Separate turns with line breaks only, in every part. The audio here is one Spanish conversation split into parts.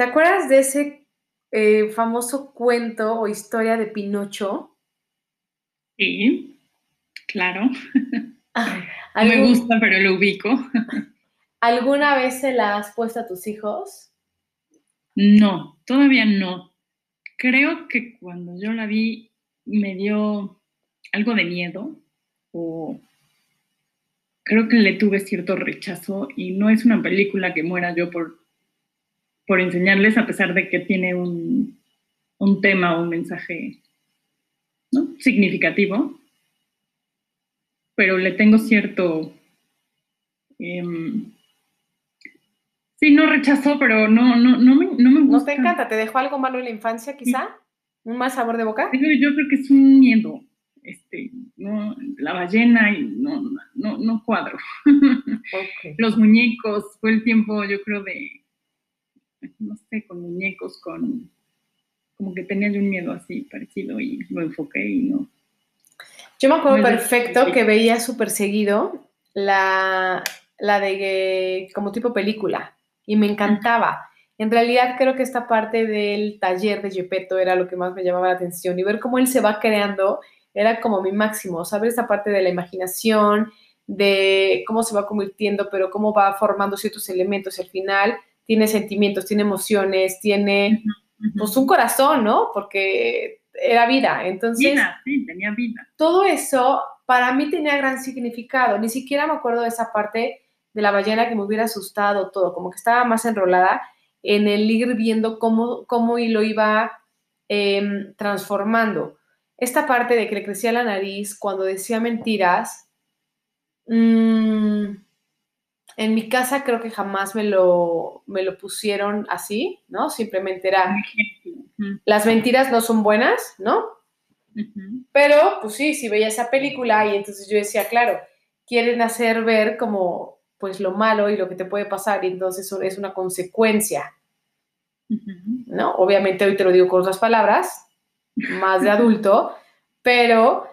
¿Te acuerdas de ese eh, famoso cuento o historia de Pinocho?
Sí, claro. Ah, no me gusta, pero lo ubico.
¿Alguna vez se la has puesto a tus hijos?
No, todavía no. Creo que cuando yo la vi me dio algo de miedo o creo que le tuve cierto rechazo y no es una película que muera yo por, por enseñarles a pesar de que tiene un, tema o un mensaje significativo, pero le tengo cierto... Em, sí, no rechazó, pero no, no, no, me, no me gusta.
¿No te encanta? ¿Te dejó algo malo en la infancia quizá? ¿Un mal sabor de boca?
Yo creo que es un miedo este, no, la ballena y no, no, no cuadro. Los muñecos, fue el tiempo, yo creo, de, no sé, con muñecos, con, como que tenía yo un miedo así parecido y lo enfoqué y no.
Yo me acuerdo perfecto que veía súper seguido la, la de como tipo película y me encantaba. En realidad creo que esta parte del taller de Gepetto era lo que más me llamaba la atención y ver cómo él se va creando era como mi máximo, saber esa parte de la imaginación, de cómo se va convirtiendo, pero cómo va formando ciertos elementos y al final tiene sentimientos, tiene emociones, tiene pues un corazón, ¿no? Porque era vida, entonces...
Vida, sí, tenía vida.
Todo eso para mí tenía gran significado, ni siquiera me acuerdo de esa parte de la ballena que me hubiera asustado todo, como que estaba más enrolada en el ir viendo cómo, cómo y lo iba em, transformando esta parte de que le crecía la nariz cuando decía mentiras, mm, en mi casa creo que jamás me lo, me lo pusieron así, ¿no? Simplemente era, las mentiras no son buenas, ¿no? Pero, pues sí, si veía esa película y entonces yo decía, claro, quieren hacer ver como, pues lo malo y lo que te puede pasar y entonces eso es una consecuencia, ¿no? Obviamente hoy te lo digo con otras palabras, más de adulto, pero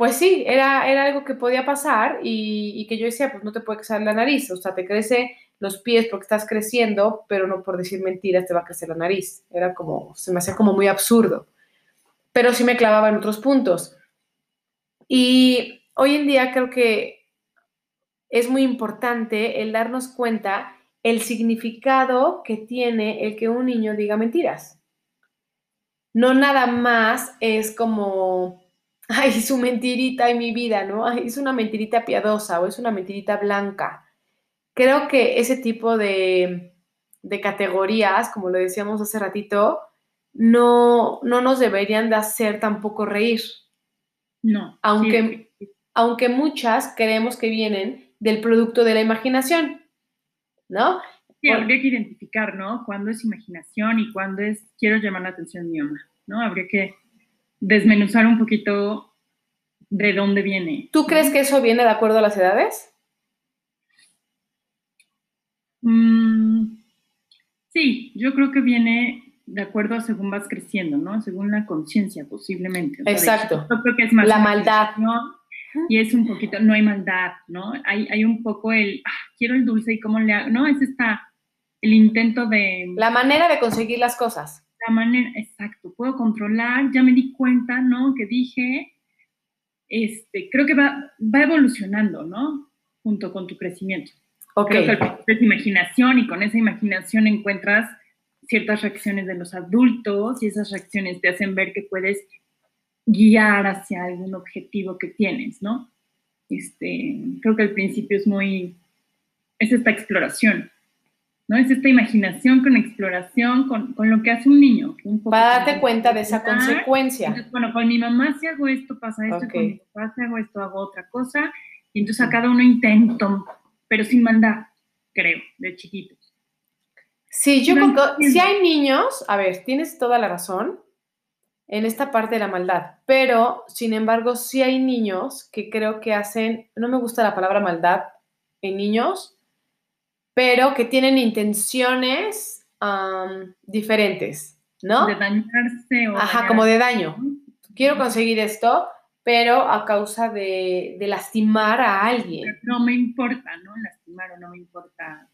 pues sí, era, era algo que podía pasar y, que yo decía, pues no te puede crecer la nariz, o sea, te crece los pies porque estás creciendo, pero no por decir mentiras te va a crecer la nariz. Era como, se me hacía como muy absurdo, pero sí me clavaba en otros puntos. Y hoy en día creo que es muy importante el darnos cuenta el significado que tiene el que un niño diga mentiras no nada más es como, ay, su mentirita en mi vida, ¿no? es una mentirita piadosa o es una mentirita blanca. Creo que ese tipo de, categorías, como lo decíamos hace ratito, no, no nos deberían de hacer tampoco reír.
No.
Aunque, aunque muchas creemos que vienen del producto de la imaginación, ¿no?
Sí, habría que identificar, ¿no? Cuándo es imaginación y cuándo es quiero llamar la atención de mi mamá, ¿no? Habría que desmenuzar un poquito de dónde viene.
¿Tú crees que eso viene de acuerdo a las edades?
Mm, sí, yo creo que viene de acuerdo a según vas creciendo, ¿no? Según la conciencia, posiblemente.
Exacto.
yo creo que es más
la maldad.
¿no? Y es un poquito, no hay maldad, ¿no? Hay, hay un poco el, ah, quiero el dulce y cómo le hago, ¿no? Es esta el intento de...
La manera de conseguir las cosas.
La manera, exacto, puedo controlar, ya me di cuenta, ¿no? Que dije, este, creo que va, va evolucionando, ¿no? Junto con tu crecimiento.
Ok.
Creo que es imaginación y con esa imaginación encuentras ciertas reacciones de los adultos y esas reacciones te hacen ver que puedes guiar hacia algún objetivo que tienes, ¿no? Este, creo que al principio es muy, es esta exploración, ¿no? Es esta imaginación con exploración, con, lo que hace un niño.
Para darte cuenta de esa consecuencia.
bueno, con mi mamá si hago esto, pasa esto, con mi papá si hago esto, hago otra cosa. Y entonces a cada uno intento, pero sin mandar, creo, de chiquitos.
Sí, yo creo si hay niños, a ver, tienes toda la razón en esta parte de la maldad, pero sin embargo sí hay niños que creo que hacen, no me gusta la palabra maldad en niños, pero que tienen intenciones diferentes, ¿no?
De dañarse o...
Ajá, como de daño. Quiero conseguir esto, pero a causa de, lastimar a alguien.
No me importa, ¿no? Lastimar o no me importa.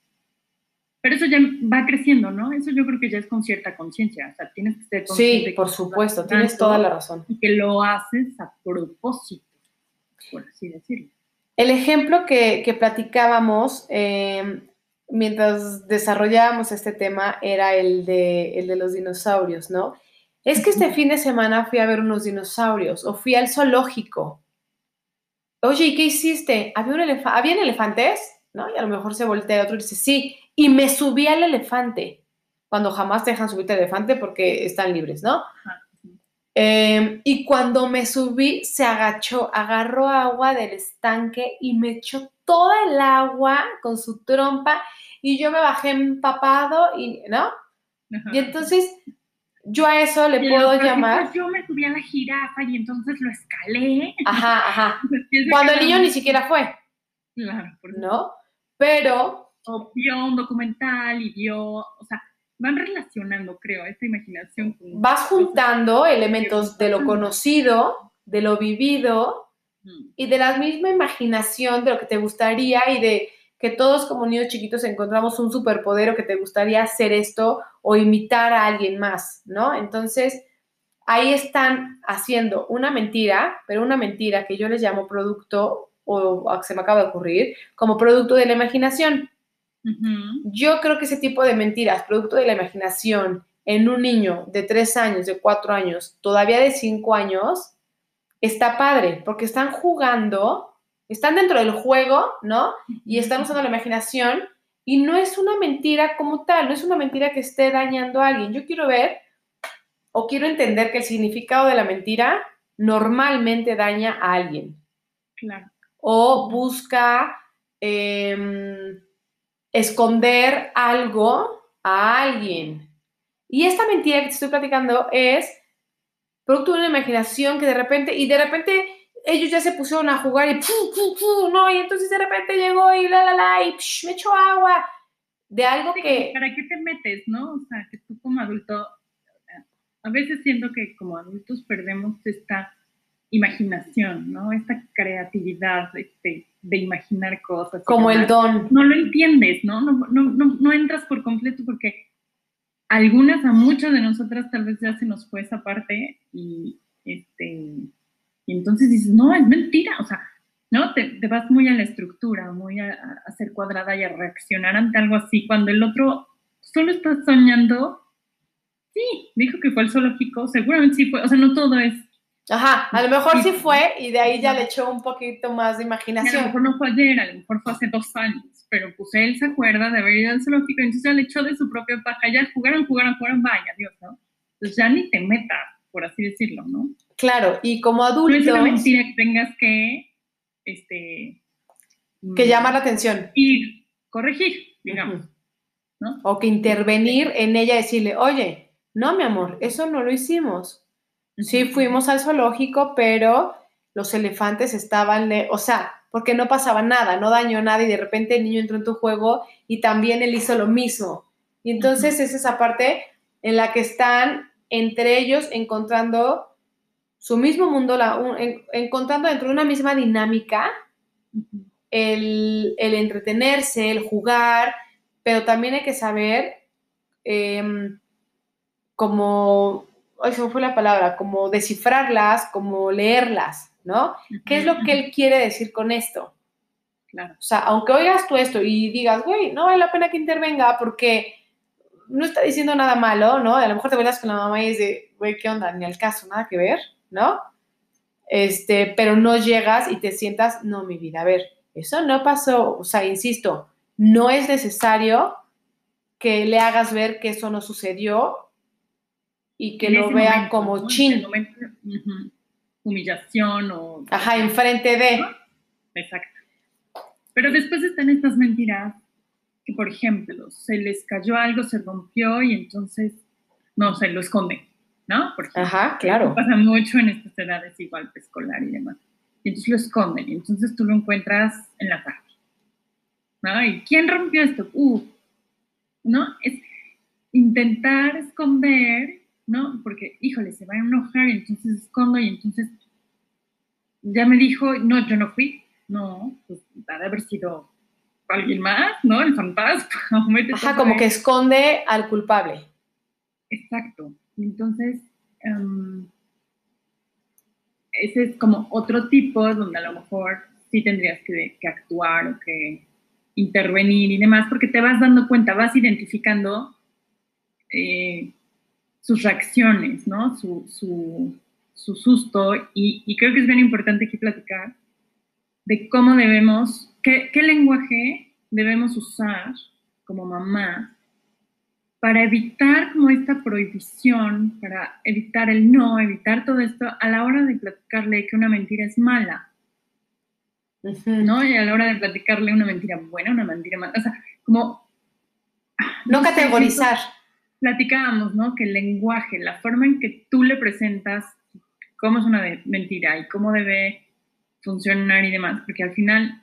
Pero eso ya va creciendo, ¿no? Eso yo creo que ya es con cierta conciencia. O sea, tienes que ser consciente.
Sí, por supuesto, tienes toda la razón.
Y que lo haces a propósito, por así decirlo.
El ejemplo que, que platicábamos eh, mientras desarrollábamos este tema era el de, el de los dinosaurios, ¿no? Es que este fin de semana fui a ver unos dinosaurios o fui al zoológico. Oye, ¿y qué hiciste? ¿Había un elefante? ¿Habían elefantes? ¿No? Y a lo mejor se voltea otro y dice, sí, y me subí al elefante, cuando jamás te dejan subirte al elefante porque están libres, ¿no? Em, y cuando me subí, se agachó, agarró agua del estanque y me echó toda el agua con su trompa y yo me bajé empapado y, ¿no? Y entonces yo a eso le puedo llamar.
yo me subí a la jirafa y entonces lo escalé.
Ajá, ajá. Cuando el niño ni siquiera fue.
Claro,
¿no? Pero
o vio un documental y vio, o sea, van relacionando, creo, esta imaginación.
Con Vas juntando elementos de lo conocido, de lo vivido. Y de la misma imaginación de lo que te gustaría y de que todos como niños chiquitos encontramos un superpoder o que te gustaría hacer esto o imitar a alguien más, ¿no? Entonces, ahí están haciendo una mentira, pero una mentira que yo les llamo producto o se me acaba de ocurrir, como producto de la imaginación. Yo creo que ese tipo de mentiras, producto de la imaginación, en un niño de tres años, de cuatro años, todavía de cinco años, está padre, porque están jugando, están dentro del juego, ¿no? Y están usando la imaginación y no es una mentira como tal, no es una mentira que esté dañando a alguien. Yo quiero ver o quiero entender que el significado de la mentira normalmente daña a alguien.
Claro.
O busca em, esconder algo a alguien. Y esta mentira que te estoy platicando es producto de una imaginación que de repente, y de repente ellos ya se pusieron a jugar y no, y entonces de repente llegó y la, la, la, y me echó agua de algo que...
¿Para qué te metes, no? O sea, que tú como adulto, a veces siento que como adultos perdemos esta imaginación, ¿no? Esta creatividad, este, de imaginar cosas.
Como el don.
No lo entiendes, ¿no? No, no, no, no entras por completo porque algunas, a muchas de nosotras tal vez ya se nos fue esa parte y, este, y entonces dices, no, es mentira, o sea, ¿no? Te, vas muy a la estructura, muy a, a, ser cuadrada y a reaccionar ante algo así, cuando el otro solo está soñando, sí, dijo que fue el zoológico, seguramente sí fue, o sea, no todo es
Ajá, a lo mejor sí fue y de ahí ya le echó un poquito más de imaginación.
A lo mejor no fue ayer, a lo mejor fue hace dos años, pero pues él se acuerda de haber ido al zoológico, entonces ya le echó de su propia paja, ya jugaron, jugaron, jugaron, vaya, Dios, ¿no? Entonces ya ni te metas, por así decirlo, ¿no?
Claro, y como adultos...
No es una mentira que tengas que, este...
Que mm, llamar la atención.
Y corregir, digamos, ¿no?
O que intervenir en ella y decirle, oye, no, mi amor, eso no lo hicimos Sí, fuimos al zoológico, pero los elefantes estaban, o sea, porque no pasaba nada, no dañó nada y de repente el niño entró en tu juego y también él hizo lo mismo. Y entonces es esa parte en la que están entre ellos encontrando su mismo mundo, la, encontrando dentro de una misma dinámica el, entretenerse, el jugar, pero también hay que saber em, como eso fue la palabra, como descifrarlas, como leerlas, ¿no? ¿Qué es lo que él quiere decir con esto?
Claro. O
sea, aunque oigas tú esto y digas, güey, no vale la pena que intervenga porque no está diciendo nada malo, ¿no? A lo mejor te verás con la mamá y es de, güey, ¿qué onda? Ni al caso, nada que ver, ¿no? Este, pero no llegas y te sientas, no, mi vida, a ver, eso no pasó, o sea, insisto, no es necesario que le hagas ver que eso no sucedió y que lo vean como chin.
Humillación o...
Ajá, enfrente de...
Exacto. Pero después están estas mentiras que, por ejemplo, se les cayó algo, se rompió y entonces, no, se lo esconden, ¿no?
Ajá, claro.
Pasa mucho en estas edades igual escolar y demás. Y entonces lo esconden y entonces tú lo encuentras en la tarde. ¿No? ¿Y quién rompió esto? Uh, ¿no? Es intentar esconder ¿no? Porque, híjole, se va a enojar, y entonces escondo y entonces ya me dijo, no, yo no fui. No, pues ha de haber sido alguien más, ¿no? El fantasma.
Ajá, como que esconde al culpable.
Exacto. Entonces, em, ese es como otro tipo donde a lo mejor sí tendrías que, actuar o que intervenir y demás, porque te vas dando cuenta, vas identificando eh, sus reacciones, ¿no? Su, susto, y, creo que es bien importante aquí platicar de cómo debemos, qué, qué lenguaje debemos usar como mamá para evitar como esta prohibición, para evitar el no, evitar todo esto a la hora de platicarle que una mentira es mala. ¿No? Y a la hora de platicarle una mentira buena, una mentira mala. O sea, como...
No, categorizar.
Platicábamos, ¿no? Que el lenguaje, la forma en que tú le presentas cómo es una mentira y cómo debe funcionar y demás, porque al final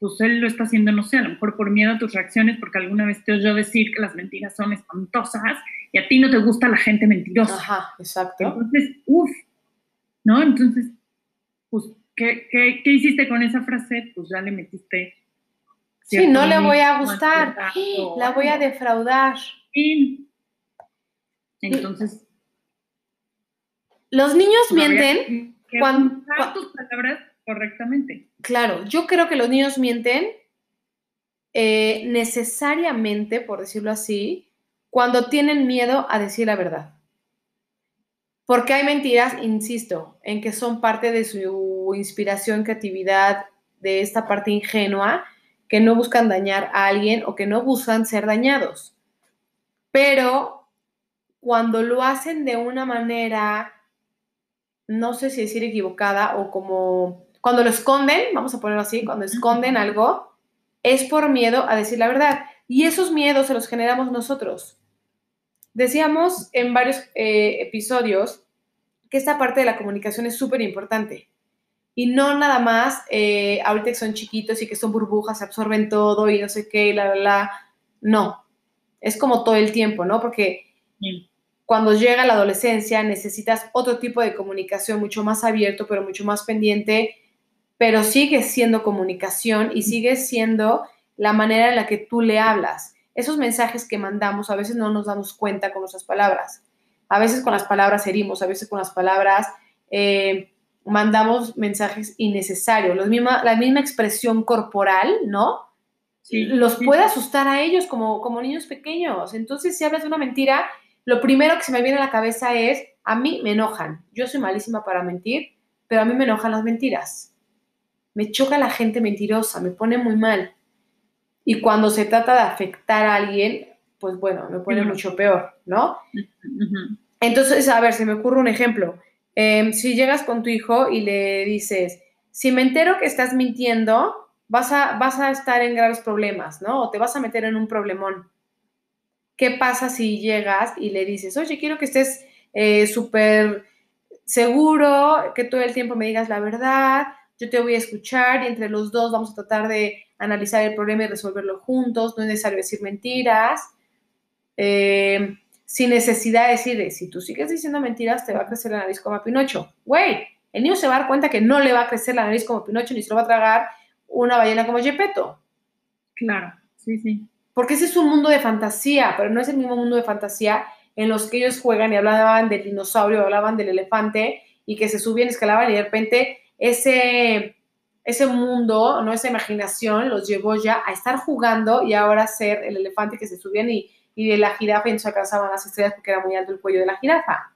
pues él lo está haciendo, no sé, a lo mejor por miedo a tus reacciones, porque alguna vez te oyó decir que las mentiras son espantosas y a ti no te gusta la gente mentirosa.
Ajá, exacto.
Entonces, uff, ¿no? Entonces, pues, ¿qué, ¿qué, qué, hiciste con esa frase? Pues ya le metiste.
Sí, no le voy a gustar, la voy a defraudar.
Sí. Entonces.
Los niños mienten cuando,
tus palabras correctamente.
Claro, yo creo que los niños mienten eh, necesariamente, por decirlo así, cuando tienen miedo a decir la verdad. Porque hay mentiras, insisto, en que son parte de su inspiración, creatividad, de esta parte ingenua, que no buscan dañar a alguien o que no buscan ser dañados. Pero cuando lo hacen de una manera, no sé si decir equivocada o como cuando lo esconden, vamos a ponerlo así, cuando esconden algo, es por miedo a decir la verdad. Y esos miedos se los generamos nosotros. Decíamos en varios eh, episodios que esta parte de la comunicación es súper importante. Y no nada más, eh, ahorita que son chiquitos y que son burbujas, absorben todo y no sé qué, la, la, la. No, es como todo el tiempo, ¿no? Porque cuando llega la adolescencia necesitas otro tipo de comunicación mucho más abierto, pero mucho más pendiente pero sigue siendo comunicación y sigue siendo la manera en la que tú le hablas. Esos mensajes que mandamos a veces no nos damos cuenta con nuestras palabras. A veces con las palabras herimos, a veces con las palabras eh, mandamos mensajes innecesarios. La misma, la misma expresión corporal, ¿no? Los puede asustar a ellos como, como niños pequeños. Entonces, si hablas de una mentira, lo primero que se me viene a la cabeza es, a mí me enojan. Yo soy malísima para mentir, pero a mí me enojan las mentiras me choca la gente mentirosa, me pone muy mal. Y cuando se trata de afectar a alguien, pues bueno, me pone mucho peor, ¿no? Entonces, a ver, se me ocurre un ejemplo. Em, si llegas con tu hijo y le dices, si me entero que estás mintiendo, vas a, vas a estar en graves problemas, ¿no? O te vas a meter en un problemón. ¿Qué pasa si llegas y le dices, oye, quiero que estés eh, súper seguro, que todo el tiempo me digas la verdad, yo te voy a escuchar y entre los dos vamos a tratar de analizar el problema y resolverlo juntos, no es necesario decir mentiras, eh, sin necesidad de decir, si tú sigues diciendo mentiras, te va a crecer la nariz como a Pinocho. Güey, el niño se va a dar cuenta que no le va a crecer la nariz como Pinocho ni se lo va a tragar una ballena como Gepetto.
Claro, sí, sí.
Porque ese es un mundo de fantasía, pero no es el mismo mundo de fantasía en los que ellos juegan y hablaban del dinosaurio, hablaban del elefante y que se subían, escalaban y de repente ese, ese mundo, ¿no? esa imaginación los llevó ya a estar jugando y ahora ser el elefante que se subían y, y de la jirafa y no se alcanzaban las estrellas porque era muy alto el cuello de la jirafa.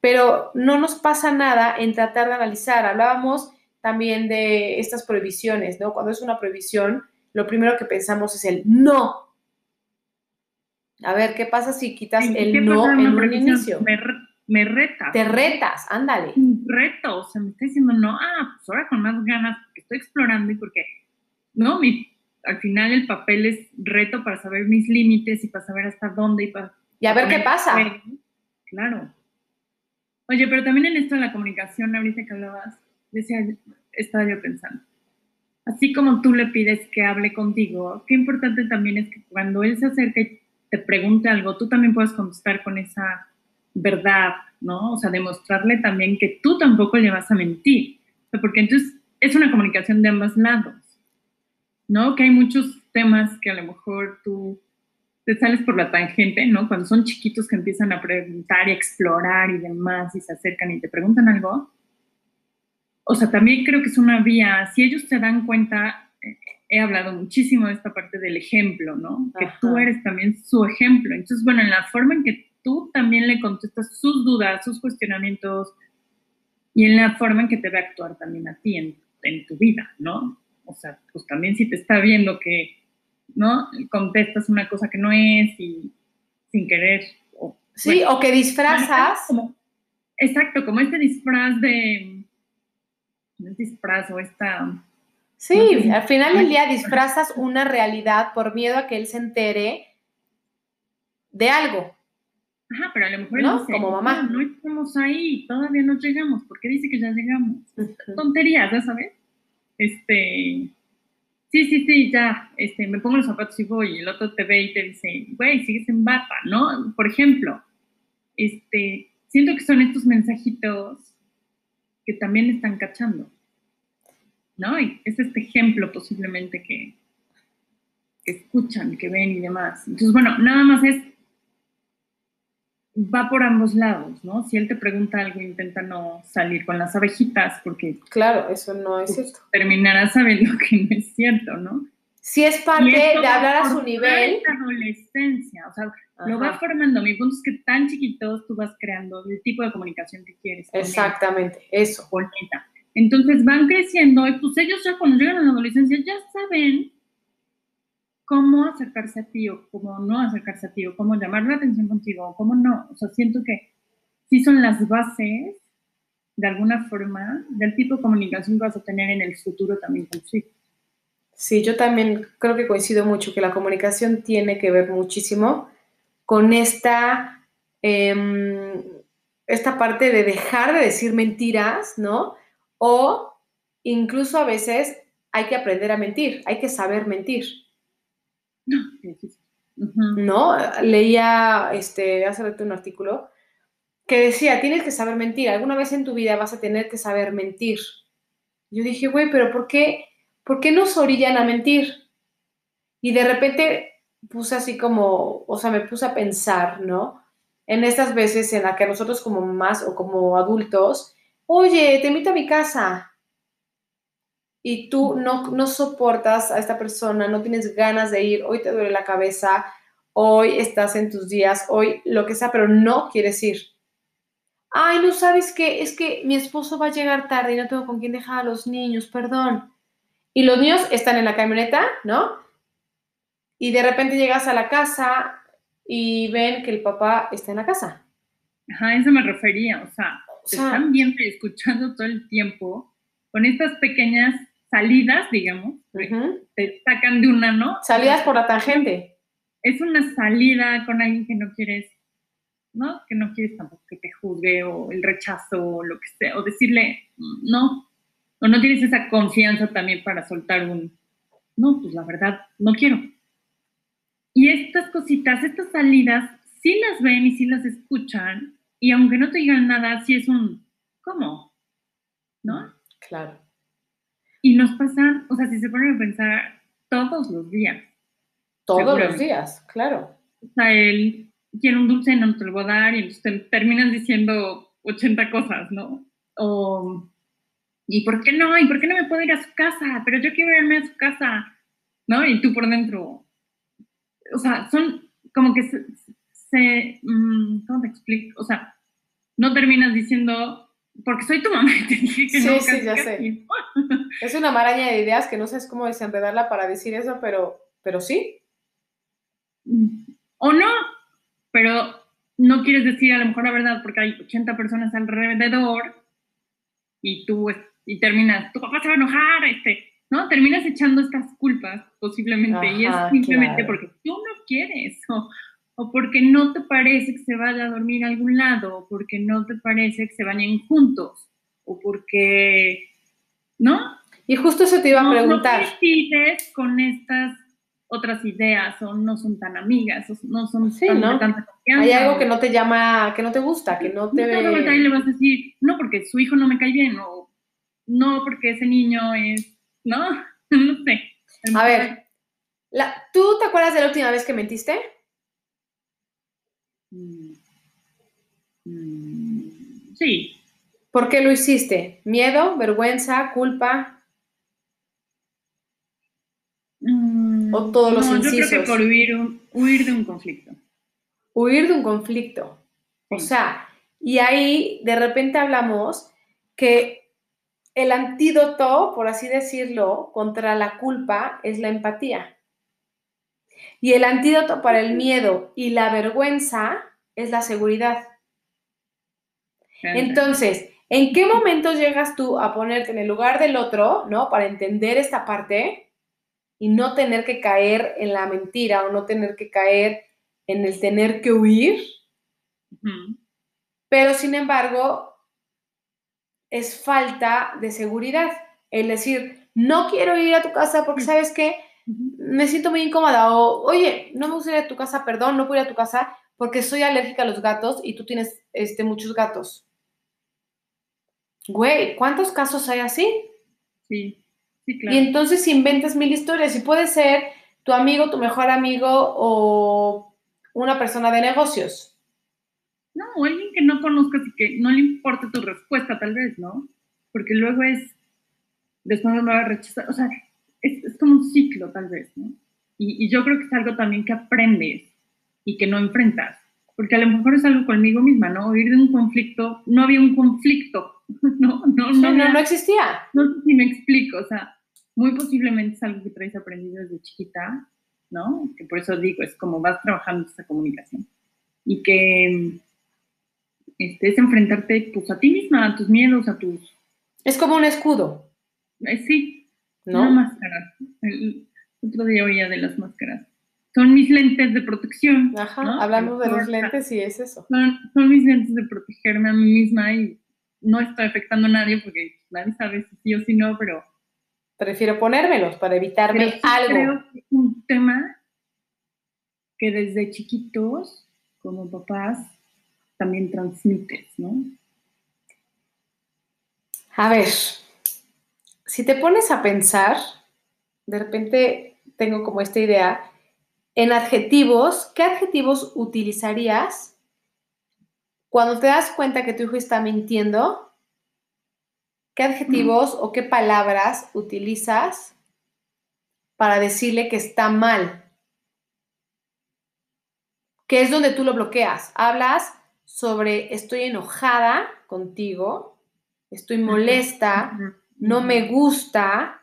Pero no nos pasa nada en tratar de analizar. Hablábamos también de estas prohibiciones, ¿no? Cuando es una prohibición, lo primero que pensamos es el no. A ver, ¿qué pasa si quitas el no en un inicio?
me retas.
Te retas, ándale.
reto, o sea, me está diciendo, no, ah, pues ahora con más ganas, porque estoy explorando y porque, no, mi, al final el papel es reto para saber mis límites y para saber hasta dónde y para...
Y a ver qué pasa.
Claro. Oye, pero también en esto de la comunicación, ahorita que hablabas, decía, estaba yo pensando, así como tú le pides que hable contigo, qué importante también es que cuando él se acerque y te pregunte algo, tú también puedas contestar con esa verdad, ¿no? O sea, demostrarle también que tú tampoco le vas a mentir, porque entonces es una comunicación de ambos lados. ¿no? Que hay muchos temas que a lo mejor tú te sales por la tangente, ¿no? Cuando son chiquitos que empiezan a preguntar y explorar y demás y se acercan y te preguntan algo. O sea, también creo que es una vía, si ellos se dan cuenta, he hablado muchísimo de esta parte del ejemplo, ¿no? Que tú eres también su ejemplo. Entonces, bueno, en la forma en que tú también le contestas sus dudas, sus cuestionamientos y en la forma en que te ve actuar también a ti en, en tu vida, ¿no? O sea, pues también si te está viendo que ¿no? Contestas una cosa que no es y sin querer.
O, sí, o que disfrazas.
exacto, como este disfraz de. Un disfraz o esta.
Sí, al final del día disfrazas una realidad por miedo a que él se entere de algo.
Ajá, pero a lo mejor ¿No?
como mamá.
No, estamos ahí, todavía no llegamos. ¿Por qué dice que ya llegamos? Tonterías, ¿ya sabes? Este, sí, sí, sí, ya, este, me pongo los zapatos y voy, y el otro te ve y te dice, güey, sigues en bata, ¿no? Por ejemplo, este, siento que son estos mensajitos que también están cachando, ¿no? Y es este ejemplo posiblemente que, que escuchan, que ven y demás. Entonces, bueno, nada más es va por ambos lados, ¿no? Si él te pregunta algo, intenta no salir con las abejitas, porque...
Claro, eso no es cierto.
Terminarás sabiendo que no es cierto, ¿no?
Si es parte de hablar a su nivel.
adolescencia, o sea, lo va formando. Mi punto es que tan chiquitos tú vas creando el tipo de comunicación que quieres.
Exactamente, eso.
Bonita. Entonces van creciendo y pues ellos ya cuando llegan a la adolescencia ya saben cómo acercarse a ti o cómo no acercarse a ti o cómo llamar la atención contigo o cómo no. O sea, siento que sí son las bases, de alguna forma, del tipo de comunicación que vas a tener en el futuro también consigo.
Sí, yo también creo que coincido mucho que la comunicación tiene que ver muchísimo con esta, em, esta parte de dejar de decir mentiras, ¿no? O incluso a veces hay que aprender a mentir, hay que saber mentir. No, leía este, hace rato un artículo que decía, tienes que saber mentir, alguna vez en tu vida vas a tener que saber mentir. Yo dije, güey, pero ¿por qué, ¿por qué nos orillan a mentir? Y de repente puse así como, o sea, me puse a pensar, ¿no? En estas veces en las que nosotros como más o como adultos, oye, te invito a mi casa, y tú no, no soportas a esta persona, no tienes ganas de ir, hoy te duele la cabeza, hoy estás en tus días, hoy lo que sea, pero no quieres ir. Ay, no sabes qué, es que mi esposo va a llegar tarde y no tengo con quién dejar a los niños, perdón. Y los niños están en la camioneta, ¿no? Y de repente llegas a la casa y ven que el papá está en la casa.
Ajá, a eso me refería, o sea, te están viendo y escuchando todo el tiempo con estas pequeñas salidas, digamos, te sacan de una, ¿no?
Salidas por la tangente.
Es una salida con alguien que no quieres, ¿no? Que no quieres tampoco que te juzgue o el rechazo o lo que sea, o decirle, no, o no tienes esa confianza también para soltar un, no, pues la verdad, no quiero. Y estas cositas, estas salidas, sí las ven y sí las escuchan, y aunque no te digan nada, sí es un, ¿cómo? ¿No?
Claro.
Y nos pasan, o sea, si se ponen a pensar, todos los días.
Todos los días, claro.
O sea, él quiere un dulce, no te lo voy a dar, y entonces terminan diciendo 80 cosas, ¿no? O, ¿y por qué no? ¿Y por qué no me puedo ir a su casa? Pero yo quiero irme a su casa, ¿no? Y tú por dentro. O sea, son como que se, mm, ¿cómo te explico? O sea, no terminas diciendo, porque soy tu mamá y te dije que no.
Sí, sí, ya sé. es una maraña de ideas que no sé cómo desenredarla para decir eso, pero, pero sí.
O no, pero no quieres decir a lo mejor la verdad porque hay 80 personas alrededor y tú y terminas, tu papá se va a enojar, este, ¿no? Terminas echando estas culpas posiblemente y es simplemente porque tú no quieres o, o porque no te parece que se vaya a dormir a algún lado, o porque no te parece que se vayan juntos, o porque, ¿no?
Y justo eso te iba a preguntar.
No con estas otras ideas, o no son tan amigas, o no son tan
¿no? tanta confianza. Hay algo que no te llama, que no te gusta, que no te...
No ve... le vas a decir, no, porque su hijo no me cae bien, o no, porque ese niño es, ¿no? no sé.
A ver, la, ¿tú te acuerdas de la última vez que mentiste?
Sí.
¿Por qué lo hiciste? ¿Miedo, vergüenza, culpa?
Mm,
¿O todos los
no, Yo
incisos?
creo que por huir, un- huir de un conflicto.
Huir de un conflicto. O sea, y ahí de repente hablamos que el antídoto, por así decirlo, contra la culpa es la empatía. Y el antídoto para el miedo y la vergüenza es la seguridad. Entonces, ¿en qué momento llegas tú a ponerte en el lugar del otro, ¿no? Para entender esta parte y no tener que caer en la mentira o no tener que caer en el tener que huir, pero sin embargo es falta de seguridad. El decir, no quiero ir a tu casa porque sabes
Ujú.
me siento muy incómoda o, oye, no me gusta ir a tu casa, perdón, no puedo ir a tu casa porque soy alérgica a los gatos y tú tienes este, muchos gatos. Güey, ¿cuántos casos hay así?
Sí, sí, claro.
Y entonces inventas mil historias y puede ser tu amigo, tu mejor amigo o una persona de negocios.
No, o alguien que no conozcas y que no le importe tu respuesta, tal vez, ¿no? Porque luego es, después me va a rechazar, o sea, es, es como un ciclo, tal vez, ¿no? Y, y yo creo que es algo también que aprendes y que no enfrentas, porque a lo mejor es algo conmigo misma, ¿no? Huir de un conflicto, no había un conflicto, no, no, no,
No, no,
había-
no existía.
no sé si me explico, o sea, muy posiblemente es algo que traes aprendido desde chiquita, ¿no? Que por eso digo, es como vas trabajando esa comunicación. Y que este, es enfrentarte pues, a ti misma, a tus miedos, a tus...
Es como un escudo,
eh, sí,
¿no?
una máscara. El otro día oía de las máscaras. Son mis lentes de protección.
Ajá,
¿no?
hablamos de los lentes y es eso.
Son, son mis lentes de protegerme a mí misma y no estoy afectando a nadie porque nadie sabe si sí o si no, pero
Prefiero ponérmelos para evitarme
sí
algo.
Creo que es un tema que desde chiquitos, como papás, también transmites, ¿no?
A ver, si te pones a pensar, de repente tengo como esta idea, en adjetivos, ¿qué adjetivos utilizarías cuando te das cuenta que tu hijo está mintiendo? ¿Qué adjetivos o qué palabras utilizas para decirle que está mal? Que es donde tú lo bloqueas. Hablas sobre estoy enojada contigo, estoy molesta, no me gusta,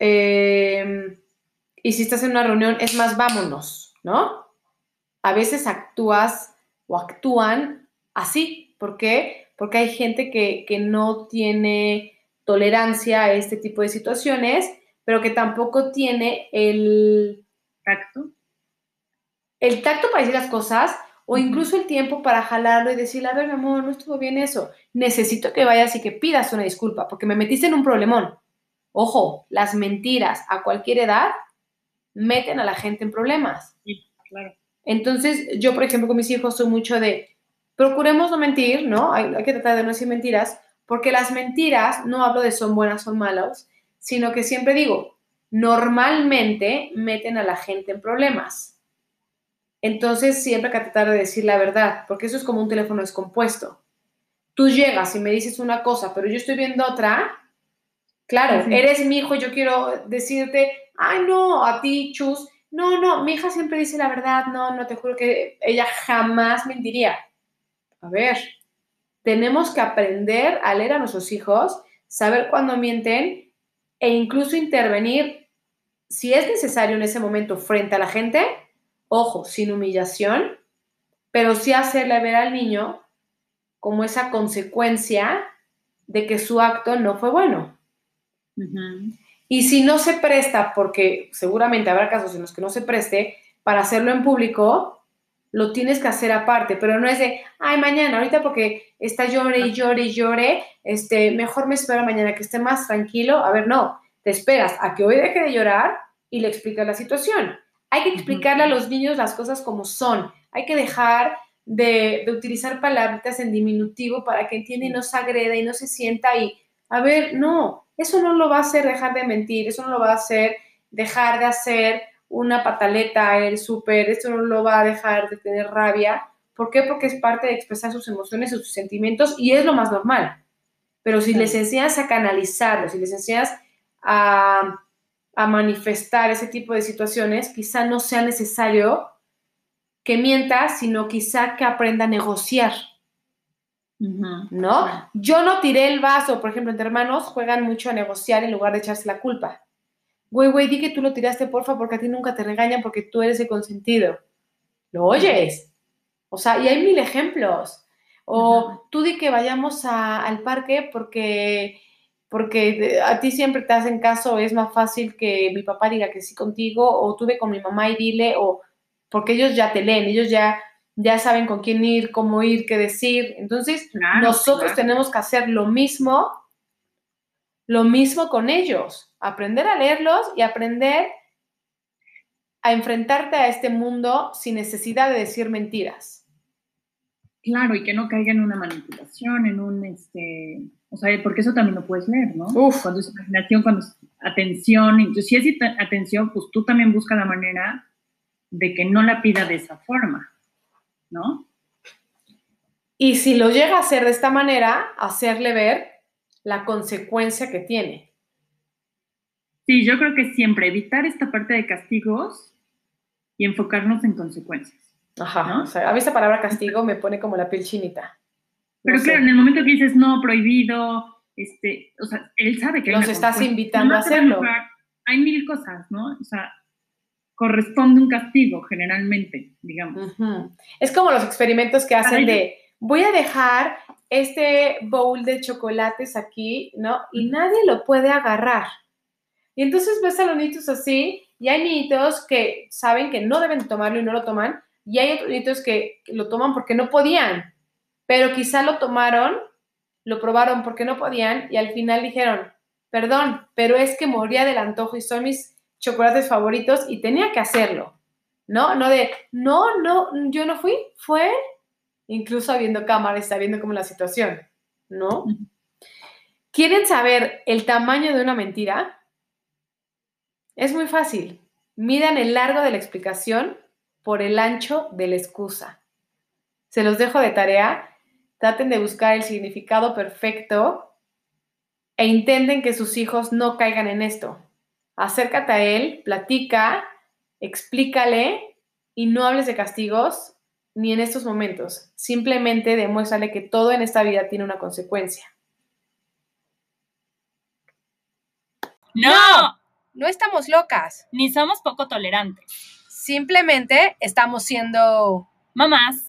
eh, y si estás en una reunión, es más, vámonos, ¿no? A veces actúas o actúan así. ¿Por qué? Porque hay gente que, que no tiene tolerancia a este tipo de situaciones, pero que tampoco tiene el,
Tacto.
el tacto para decir las cosas o incluso el tiempo para jalarlo y decirle, a ver, mi amor, no estuvo bien eso. Necesito que vayas y que pidas una disculpa porque me metiste en un problemón. Ojo, las mentiras a cualquier edad meten a la gente en problemas.
Sí, claro.
Entonces, yo, por ejemplo, con mis hijos soy mucho de, procuremos no mentir, ¿no? Hay, hay que tratar de no decir mentiras, porque las mentiras, no hablo de son buenas, son malas, sino que siempre digo, normalmente meten a la gente en problemas. Entonces, siempre hay que tratar de decir la verdad, porque eso es como un teléfono descompuesto. Tú llegas y me dices una cosa, pero yo estoy viendo otra, claro,
Sí.
eres mi hijo, yo quiero decirte, ay, no, a ti, chus, no, no, mi hija siempre dice la verdad, no, no, te juro que ella jamás mentiría. A ver, tenemos que aprender a leer a nuestros hijos, saber cuándo mienten e incluso intervenir si es necesario en ese momento frente a la gente, ojo, sin humillación, pero sí hacerle ver al niño como esa consecuencia de que su acto no fue bueno. Y si no se presta, porque seguramente habrá casos en los que no se preste, para hacerlo en público, lo tienes que hacer aparte, pero no es de, ay, mañana, ahorita porque está llore y llore y llore, este, mejor me espero mañana que esté más tranquilo. A ver, no, te esperas a que hoy deje de llorar y le explicas la situación. Hay que explicarle a los niños las cosas como son. Hay que dejar de, de utilizar palabritas en diminutivo para que entienda y no se agreda y no se sienta y, a ver, no, eso no lo va a hacer dejar de mentir, eso no lo va a hacer dejar de hacer una pataleta el súper, eso no lo va a dejar de tener rabia. ¿Por qué? Porque es parte de expresar sus emociones y sus sentimientos y es lo más normal. Pero si les enseñas a canalizarlo, si les enseñas a, a manifestar ese tipo de situaciones, quizá no sea necesario que mienta, sino quizá que aprenda a negociar. ¿No? Yo no tiré el vaso, por ejemplo, entre hermanos juegan mucho a negociar en lugar de echarse la culpa. Güey, güey, di que tú lo tiraste, porfa, porque a ti nunca te regañan porque tú eres el consentido. ¿Lo oyes? O sea, y hay mil ejemplos. O tú di que vayamos al parque porque, porque a ti siempre te hacen caso, es más fácil que mi papá diga que sí contigo, o tú ve con mi mamá y dile, o porque ellos ya te leen, ellos ya, ya saben con quién ir, cómo ir, qué decir. Entonces, nosotros tenemos que hacer lo mismo, lo mismo con ellos, aprender a leerlos y aprender a enfrentarte a este mundo sin necesidad de decir mentiras.
Claro, y que no caiga en una manipulación, en un, este, o sea, porque eso también lo puedes leer, ¿no? Uf. Cuando es imaginación, cuando es atención, entonces si es atención, pues tú también busca la manera de que no la pida de esa forma.
Y si lo llega a hacer de esta manera, hacerle ver la consecuencia que tiene.
Sí, yo creo que siempre evitar esta parte de castigos y enfocarnos en consecuencias.
Ajá, o sea, a mí esa palabra castigo me pone como la piel chinita.
Pero claro, en el momento que dices no, prohibido, este, o sea, él sabe que...
Los estás invitando a hacerlo.
hay mil cosas, ¿no? O sea, corresponde un castigo generalmente, digamos.
Es como los experimentos que hacen de, voy a dejar este bowl de chocolates aquí, ¿no? Y nadie lo puede agarrar. Y entonces ves a los niños así, y hay niñitos que saben que no deben tomarlo y no lo toman, y hay otros niñitos que lo toman porque no podían, pero quizá lo tomaron, lo probaron porque no podían, y al final dijeron, perdón, pero es que moría del antojo y son mis chocolates favoritos y tenía que hacerlo, ¿no? No de, no, no, yo no fui, fue, incluso habiendo cámara, está viendo como la situación, ¿no? ¿Quieren saber el tamaño de una mentira? Es muy fácil. Midan el largo de la explicación por el ancho de la excusa. Se los dejo de tarea. Traten de buscar el significado perfecto e intenten que sus hijos no caigan en esto acércate a él, platica, explícale y no hables de castigos ni en estos momentos. Simplemente demuéstrale que todo en esta vida tiene una consecuencia.
No,
no estamos locas.
Ni somos poco tolerantes.
Simplemente estamos siendo
mamás